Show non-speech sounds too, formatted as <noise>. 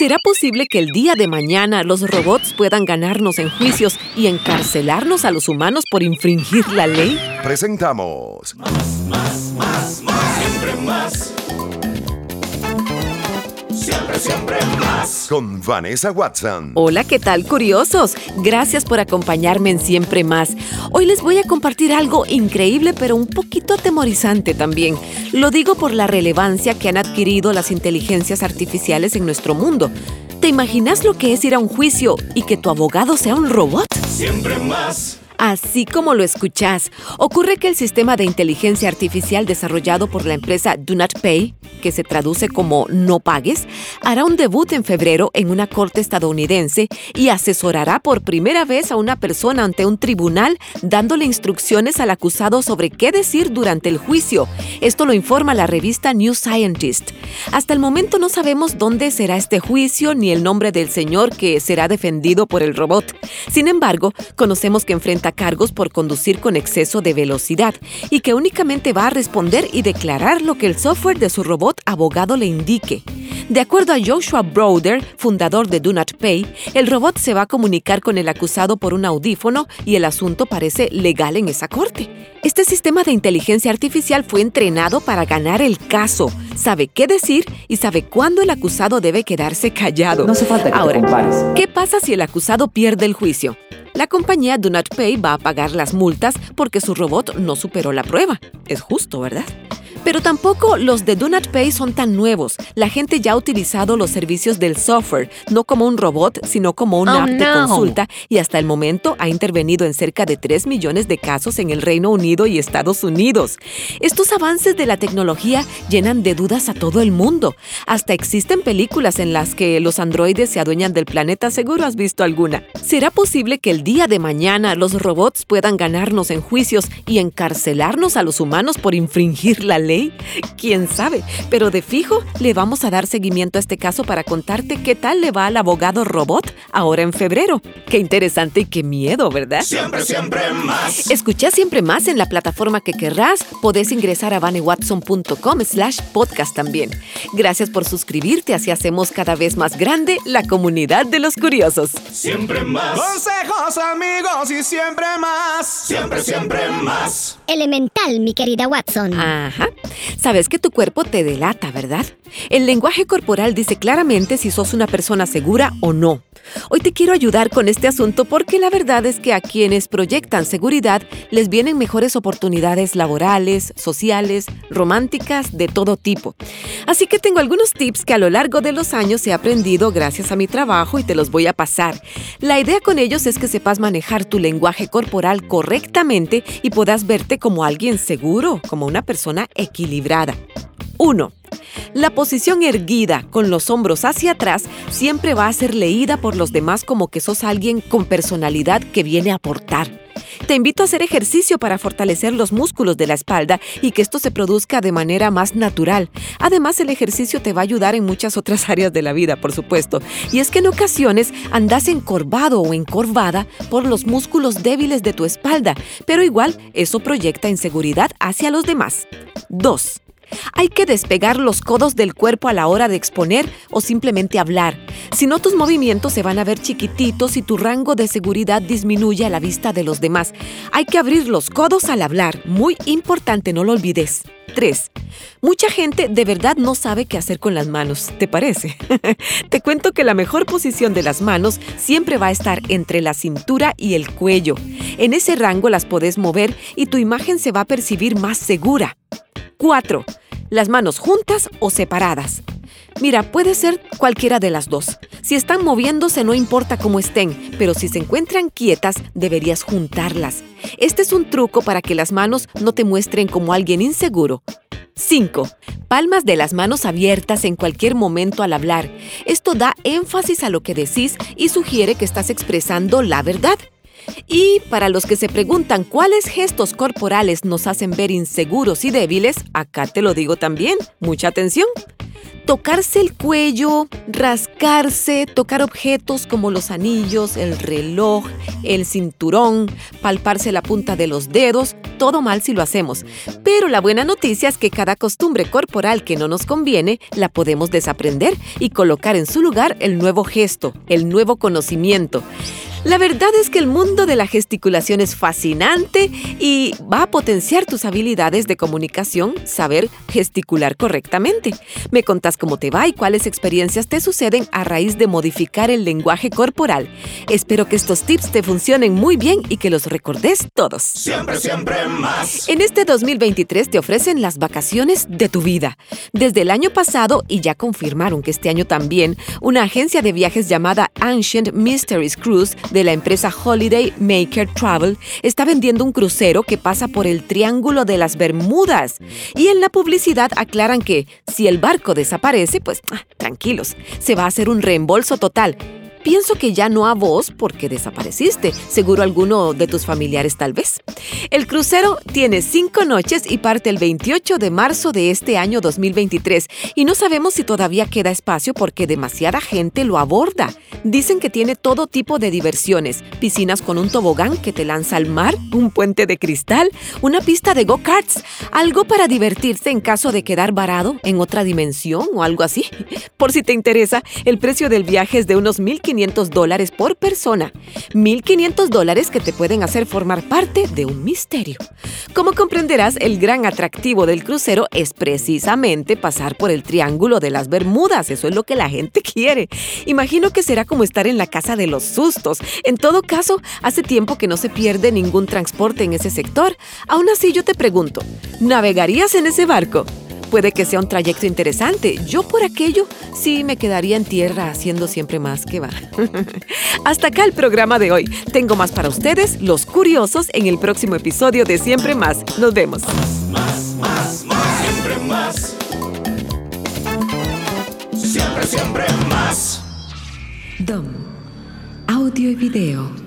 ¿Será posible que el día de mañana los robots puedan ganarnos en juicios y encarcelarnos a los humanos por infringir la ley? Presentamos. Más, más, más, más, siempre más. Siempre, más. Con Vanessa Watson. Hola, ¿qué tal, curiosos? Gracias por acompañarme en Siempre Más. Hoy les voy a compartir algo increíble, pero un poquito atemorizante también. Lo digo por la relevancia que han adquirido las inteligencias artificiales en nuestro mundo. ¿Te imaginas lo que es ir a un juicio y que tu abogado sea un robot? Siempre más. Así como lo escuchás, ocurre que el sistema de inteligencia artificial desarrollado por la empresa Do Not Pay, que se traduce como no pagues, hará un debut en febrero en una corte estadounidense y asesorará por primera vez a una persona ante un tribunal dándole instrucciones al acusado sobre qué decir durante el juicio. Esto lo informa la revista New Scientist. Hasta el momento no sabemos dónde será este juicio ni el nombre del señor que será defendido por el robot. Sin embargo, conocemos que enfrenta cargos por conducir con exceso de velocidad y que únicamente va a responder y declarar lo que el software de su robot abogado le indique. De acuerdo a Joshua Browder, fundador de Do Not Pay, el robot se va a comunicar con el acusado por un audífono y el asunto parece legal en esa corte. Este sistema de inteligencia artificial fue entrenado para ganar el caso, sabe qué decir y sabe cuándo el acusado debe quedarse callado. No hace falta que Ahora, ¿qué pasa si el acusado pierde el juicio? La compañía Do Not Pay va a pagar las multas porque su robot no superó la prueba. Es justo, ¿verdad? Pero tampoco los de Do Not Pay son tan nuevos. La gente ya ha utilizado los servicios del software, no como un robot, sino como una oh, app de consulta y hasta el momento ha intervenido en cerca de 3 millones de casos en el Reino Unido y Estados Unidos. Estos avances de la tecnología llenan de dudas a todo el mundo. Hasta existen películas en las que los androides se adueñan del planeta, seguro has visto alguna. ¿Será posible que el día de mañana los robots puedan ganarnos en juicios y encarcelarnos a los humanos por infringir la ley? ¿Quién sabe? Pero de fijo le vamos a dar seguimiento a este caso para contarte qué tal le va al abogado robot ahora en febrero. Qué interesante y qué miedo, ¿verdad? Siempre, siempre más. Escucha siempre más en la plataforma que querrás. Podés ingresar a vanewatson.com slash podcast también. Gracias por suscribirte, así hacemos cada vez más grande la comunidad de los curiosos. Siempre más. Consejos amigos y siempre más. Siempre, siempre más. Elemental, mi querida Watson. Ajá. Sabes que tu cuerpo te delata, ¿verdad? El lenguaje corporal dice claramente si sos una persona segura o no. Hoy te quiero ayudar con este asunto porque la verdad es que a quienes proyectan seguridad les vienen mejores oportunidades laborales, sociales, románticas, de todo tipo. Así que tengo algunos tips que a lo largo de los años he aprendido gracias a mi trabajo y te los voy a pasar. La idea con ellos es que sepas manejar tu lenguaje corporal correctamente y puedas verte como alguien seguro, como una persona equilibrada. 1. La posición erguida con los hombros hacia atrás siempre va a ser leída por los demás como que sos alguien con personalidad que viene a aportar. Te invito a hacer ejercicio para fortalecer los músculos de la espalda y que esto se produzca de manera más natural. Además, el ejercicio te va a ayudar en muchas otras <laughs> áreas de la vida, por supuesto. Y es que en ocasiones andas encorvado o encorvada por los músculos débiles de tu espalda, pero igual eso proyecta inseguridad hacia los demás. 2. Hay que despegar los codos del cuerpo a la hora de exponer o simplemente hablar. Si no, tus movimientos se van a ver chiquititos y tu rango de seguridad disminuye a la vista de los demás. Hay que abrir los codos al hablar. Muy importante, no lo olvides. 3. Mucha gente de verdad no sabe qué hacer con las manos, ¿te parece? <laughs> Te cuento que la mejor posición de las manos siempre va a estar entre la cintura y el cuello. En ese rango las podés mover y tu imagen se va a percibir más segura. 4. Las manos juntas o separadas. Mira, puede ser cualquiera de las dos. Si están moviéndose no importa cómo estén, pero si se encuentran quietas deberías juntarlas. Este es un truco para que las manos no te muestren como alguien inseguro. 5. Palmas de las manos abiertas en cualquier momento al hablar. Esto da énfasis a lo que decís y sugiere que estás expresando la verdad. Y para los que se preguntan cuáles gestos corporales nos hacen ver inseguros y débiles, acá te lo digo también. Mucha atención. tocarse el cuello, rascarse, tocar objetos como los anillos, el reloj, el cinturón, palparse la punta de los dedos, todo mal si lo hacemos. Pero la buena noticia es que cada costumbre corporal que no nos conviene la podemos desaprender y colocar en su lugar el nuevo gesto, el nuevo conocimiento. La verdad es que el mundo de la gesticulación es fascinante y va a potenciar tus habilidades de comunicación, saber gesticular correctamente. Me contás cómo te va y cuáles experiencias te suceden a raíz de modificar el lenguaje corporal. Espero que estos tips te funcionen muy bien y que los recordes todos. Siempre, siempre más. En este 2023 te ofrecen las vacaciones de tu vida. Desde el año pasado, y ya confirmaron que este año también, una agencia de viajes llamada Ancient Mysteries Cruise de la empresa Holiday Maker Travel está vendiendo un crucero que pasa por el Triángulo de las Bermudas. Y en la publicidad aclaran que si el barco desaparece, pues ah, tranquilos, se va a hacer un reembolso total. Pienso que ya no a vos porque desapareciste, seguro alguno de tus familiares tal vez. El crucero tiene cinco noches y parte el 28 de marzo de este año 2023 y no sabemos si todavía queda espacio porque demasiada gente lo aborda. Dicen que tiene todo tipo de diversiones, piscinas con un tobogán que te lanza al mar, un puente de cristal, una pista de go-karts, algo para divertirse en caso de quedar varado en otra dimensión o algo así. <laughs> Por si te interesa, el precio del viaje es de unos 1.500 dólares por persona. 1.500 dólares que te pueden hacer formar parte de un misterio. Como comprenderás, el gran atractivo del crucero es precisamente pasar por el Triángulo de las Bermudas. Eso es lo que la gente <laughs> quiere. Imagino que será como estar en la casa de los sustos. En todo caso, hace tiempo que no se pierde ningún transporte en ese sector. Aún así, yo te pregunto, ¿navegarías en ese barco? Puede que sea un trayecto interesante. Yo por aquello sí me quedaría en tierra haciendo siempre más que va. <laughs> Hasta acá el programa de hoy. Tengo más para ustedes, los curiosos, en el próximo episodio de Siempre Más. Nos vemos. Más, más, más. Siempre más. Siempre, siempre más. DOM. Audio y video.